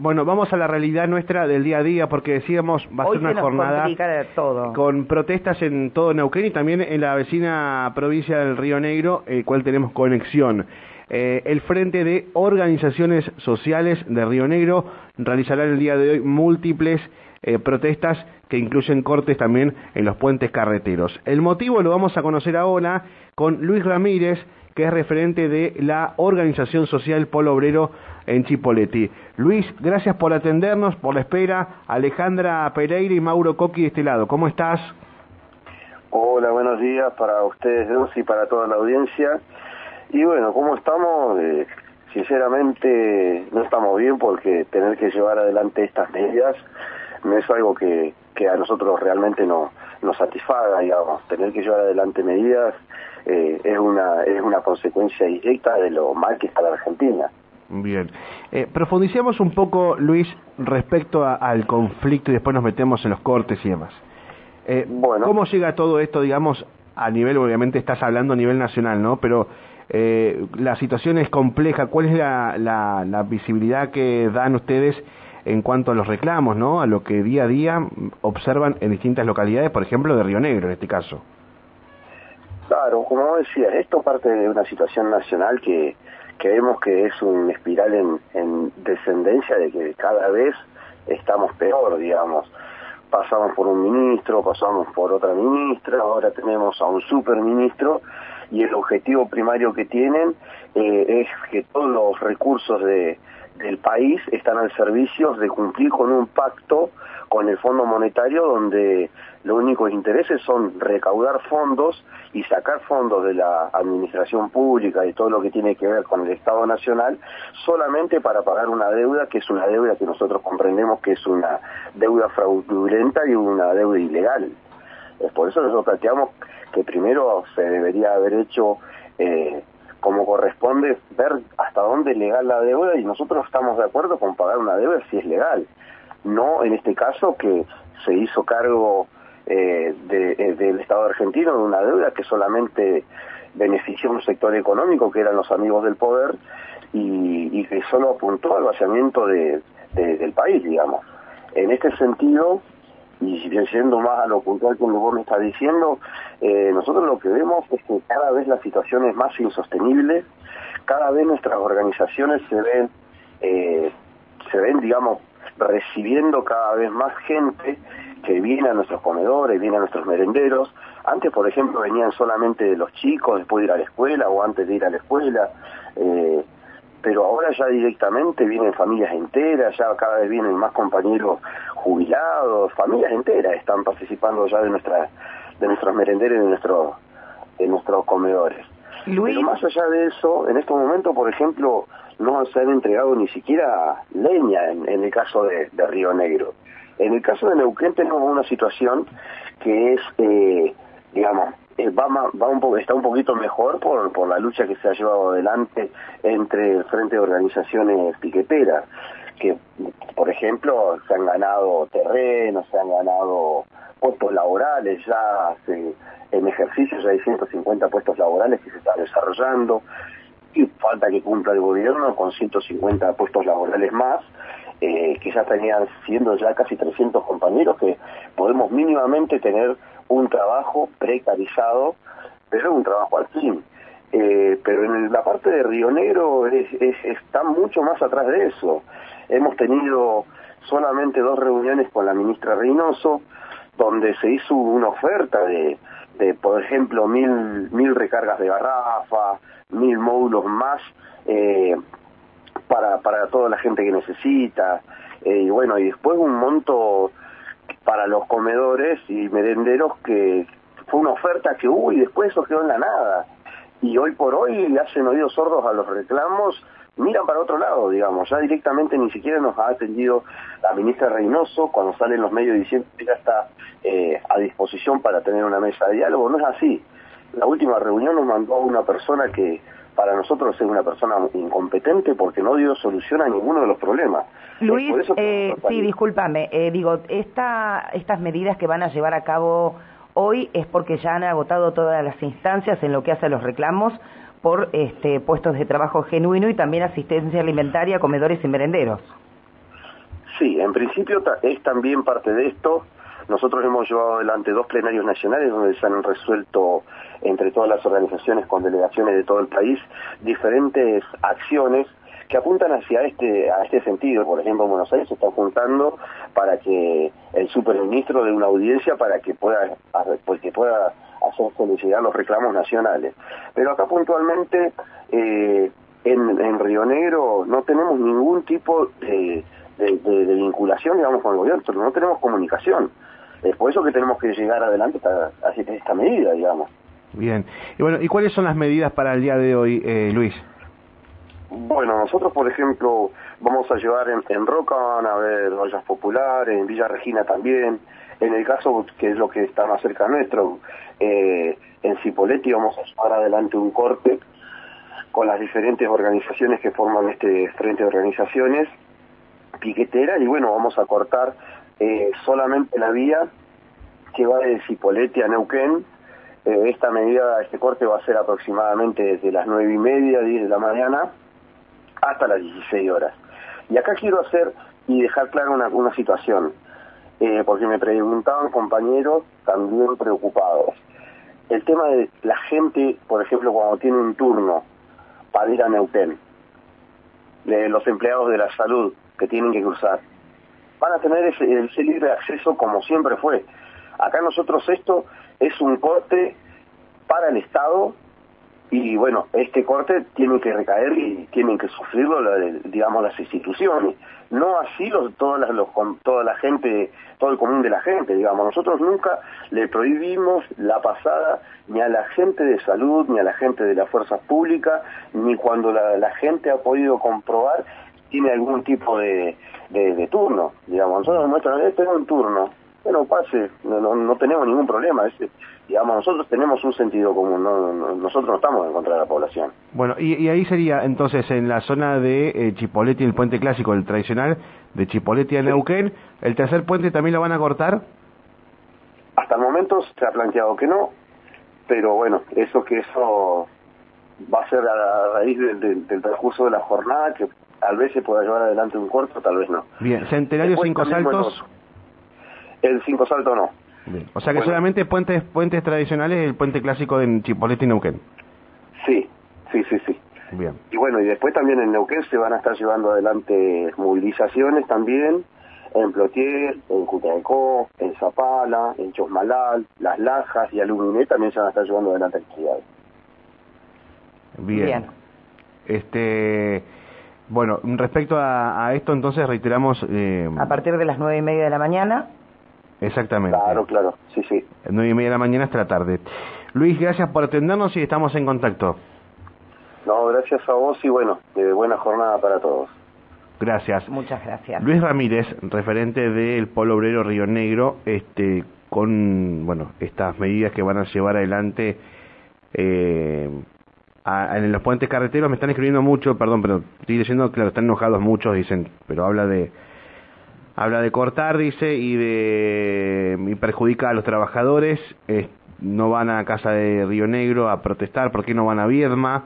Bueno, vamos a la realidad nuestra del día a día porque decíamos va a ser una jornada todo. con protestas en todo Neuquén y también en la vecina provincia del Río Negro, el cual tenemos conexión. Eh, el Frente de Organizaciones Sociales de Río Negro realizará el día de hoy múltiples eh, protestas que incluyen cortes también en los puentes carreteros. El motivo lo vamos a conocer ahora con Luis Ramírez, que es referente de la Organización Social Polo Obrero en Chipoleti. Luis, gracias por atendernos, por la espera. Alejandra Pereira y Mauro Coqui de este lado. ¿Cómo estás? Hola, buenos días para ustedes dos y para toda la audiencia. Y bueno, ¿cómo estamos? Eh, sinceramente no estamos bien porque tener que llevar adelante estas medidas no es algo que, que a nosotros realmente no nos satisfaga, digamos. Tener que llevar adelante medidas eh, es una es una consecuencia directa de lo mal que está la Argentina. Bien. Eh, profundicemos un poco, Luis, respecto a, al conflicto y después nos metemos en los cortes y demás. Eh, Bueno. ¿Cómo llega todo esto, digamos, a nivel, obviamente estás hablando a nivel nacional, ¿no? Pero eh, la situación es compleja. ¿Cuál es la, la, la visibilidad que dan ustedes en cuanto a los reclamos, ¿no? A lo que día a día observan en distintas localidades, por ejemplo, de Río Negro en este caso. Claro, como decías, esto parte de una situación nacional que, que vemos que es un espiral en, en descendencia de que cada vez estamos peor, digamos. Pasamos por un ministro, pasamos por otra ministra, ahora tenemos a un superministro y el objetivo primario que tienen eh, es que todos los recursos de, del país están al servicio de cumplir con un pacto con el Fondo Monetario donde los únicos intereses son recaudar fondos y sacar fondos de la administración pública y todo lo que tiene que ver con el Estado Nacional solamente para pagar una deuda que es una deuda que nosotros comprendemos que es una deuda fraudulenta y una deuda ilegal. Es por eso nosotros planteamos que primero se debería haber hecho eh, como corresponde ver hasta dónde es legal la deuda y nosotros estamos de acuerdo con pagar una deuda si es legal. No en este caso que se hizo cargo eh, eh, del Estado argentino de una deuda que solamente benefició a un sector económico que eran los amigos del poder y, que solo apuntó al vaciamiento de, de- del país, digamos. En este sentido, y siendo más a lo puntual que vos me estás diciendo, eh, nosotros lo que vemos es que cada vez la situación es más insostenible, cada vez nuestras organizaciones se ven, eh, se ven, digamos, recibiendo cada vez más gente que viene a nuestros comedores, viene a nuestros merenderos. Antes, por ejemplo, venían solamente los chicos después de ir a la escuela o antes de ir a la escuela. eh, pero ahora ya directamente vienen familias enteras, ya cada vez vienen más compañeros jubilados, familias enteras están participando ya de nuestra, de nuestros merenderos de nuestros de nuestros comedores. Luis, Pero más allá de eso, en estos momentos, por ejemplo, no se han entregado ni siquiera leña en, en el caso de, de Río Negro. En el caso de Neuquén tenemos una situación que es, eh, digamos, eh, va, un está un poquito mejor por, por la lucha que se ha llevado adelante entre el Frente de Organizaciones Piqueteras, que, por ejemplo, se han ganado terrenos, se han ganado puestos laborales, ya en ejercicio ya hay 150 puestos laborales que se están desarrollando, y falta que cumpla el gobierno con 150 puestos laborales más, eh, que ya estarían siendo ya casi 300 compañeros tener un trabajo precarizado, pero un trabajo al fin. Eh, pero en la parte de es, es- está mucho más atrás de eso. Hemos tenido solamente dos reuniones con la ministra Reynoso, donde se hizo una oferta de, de por ejemplo, mil, mil recargas de garrafa, mil módulos más eh, para, para toda la gente que necesita. Eh, y bueno, y después un monto para los comedores y merenderos que fue una oferta que hubo y después eso quedó en la nada. Y hoy por hoy le hacen oídos sordos a los reclamos, miran para otro lado, digamos. Ya directamente ni siquiera nos ha atendido la ministra Reynoso cuando salen los medios diciendo que ya está eh, a disposición para tener una mesa de diálogo. No es así. La última reunión nos mandó a una persona que para nosotros es una persona incompetente porque no dio solución a ninguno de los problemas. Luis, que eh, sí, discúlpame, eh, digo, esta, estas medidas que van a llevar a cabo hoy es porque ya han agotado todas las instancias en lo que hace a los reclamos por este, puestos de trabajo genuino y también asistencia alimentaria, comedores y merenderos. Sí, en principio es también parte de esto. Nosotros hemos llevado adelante dos plenarios nacionales donde se han resuelto entre todas las organizaciones con delegaciones de todo el país diferentes acciones que apuntan hacia este a este sentido. Por ejemplo, en Buenos Aires se está juntando para que el superministro dé una audiencia para que pueda pues que pueda hacer llegar los reclamos nacionales. Pero acá puntualmente eh, en, en Río Negro no tenemos ningún tipo de, de, vinculación, digamos, con el gobierno, no tenemos comunicación. Es por eso que tenemos que llegar adelante a esta medida, digamos. Bien. Y bueno, ¿y cuáles son las medidas para el día de hoy, eh, Luis? Bueno, nosotros, por ejemplo, vamos a llevar en, Roca, van a haber ollas populares, en Villa Regina también. En el caso que es lo que está más cerca nuestro, eh, en Cipoletti vamos a llevar adelante un corte con las diferentes organizaciones que forman este frente de organizaciones piqueteras y bueno, vamos a cortar eh, solamente la vía que va de Cipoletti a Neuquén eh, esta medida, este corte va a ser aproximadamente desde las nueve y media, 10 de la mañana, hasta las 16 horas. Y acá quiero hacer y dejar clara una, una situación, eh, porque me preguntaban compañeros también preocupados. El tema de la gente, por ejemplo, cuando tiene un turno para ir a Neuquén, de los empleados de la salud que tienen que cruzar, van a tener ese, libre acceso como siempre fue. Acá nosotros esto es un corte para el Estado y bueno, este corte tiene que recaer y tienen que sufrirlo, digamos, las instituciones. No así los, todas las, los, toda la gente, todo el común de la gente, digamos. Nosotros nunca le prohibimos la pasada ni a la gente de salud, ni a la gente de las fuerzas públicas, ni cuando la, gente ha podido comprobar tiene algún tipo de, de, turno, digamos. Nosotros nuestra vez tengo un turno, bueno, pase, no, no, tenemos ningún problema. digamos, nosotros tenemos un sentido común, nosotros no estamos en contra de la población. Bueno, y, ahí sería entonces en la zona de eh, Chipoleti, el puente clásico, el tradicional, de Chipoleti a Neuquén, ¿el tercer puente también lo van a cortar? Hasta el momento se ha planteado que no, pero bueno, eso que eso va a ser a raíz del, del transcurso de la jornada, que tal vez se pueda llevar adelante un corto, tal vez no. Bien, Centenario Cinco Saltos... El cinco salto no. O sea que solamente puentes puentes tradicionales el puente clásico en Chipolete y Neuquén. Sí, sí, sí, sí. Bien. Y bueno, y después también en Neuquén se van a estar llevando adelante movilizaciones también, en Plotier, en Cutaecó, en Zapala, en Chosmalal, Las Lajas y Aluminé también se van a estar llevando adelante actividades. Bien. Bien. Este, bueno, respecto a, esto entonces reiteramos... Eh, a partir de las nueve y media de la mañana Exactamente. Claro, claro, sí, sí. Nueve y media de la mañana hasta la tarde. Luis, gracias por atendernos y estamos en contacto. No, gracias a vos y bueno, buena jornada para todos. Gracias. Muchas gracias. Luis Ramírez, referente del Polo Obrero Río Negro, este, con bueno estas medidas que van a llevar adelante eh, en los puentes carreteros. Me están escribiendo mucho, perdón, pero estoy diciendo, claro, están enojados muchos, dicen, pero habla de habla de cortar, dice, y de y perjudica a los trabajadores, no van a casa de Río Negro a protestar, ¿por qué no van a Viedma?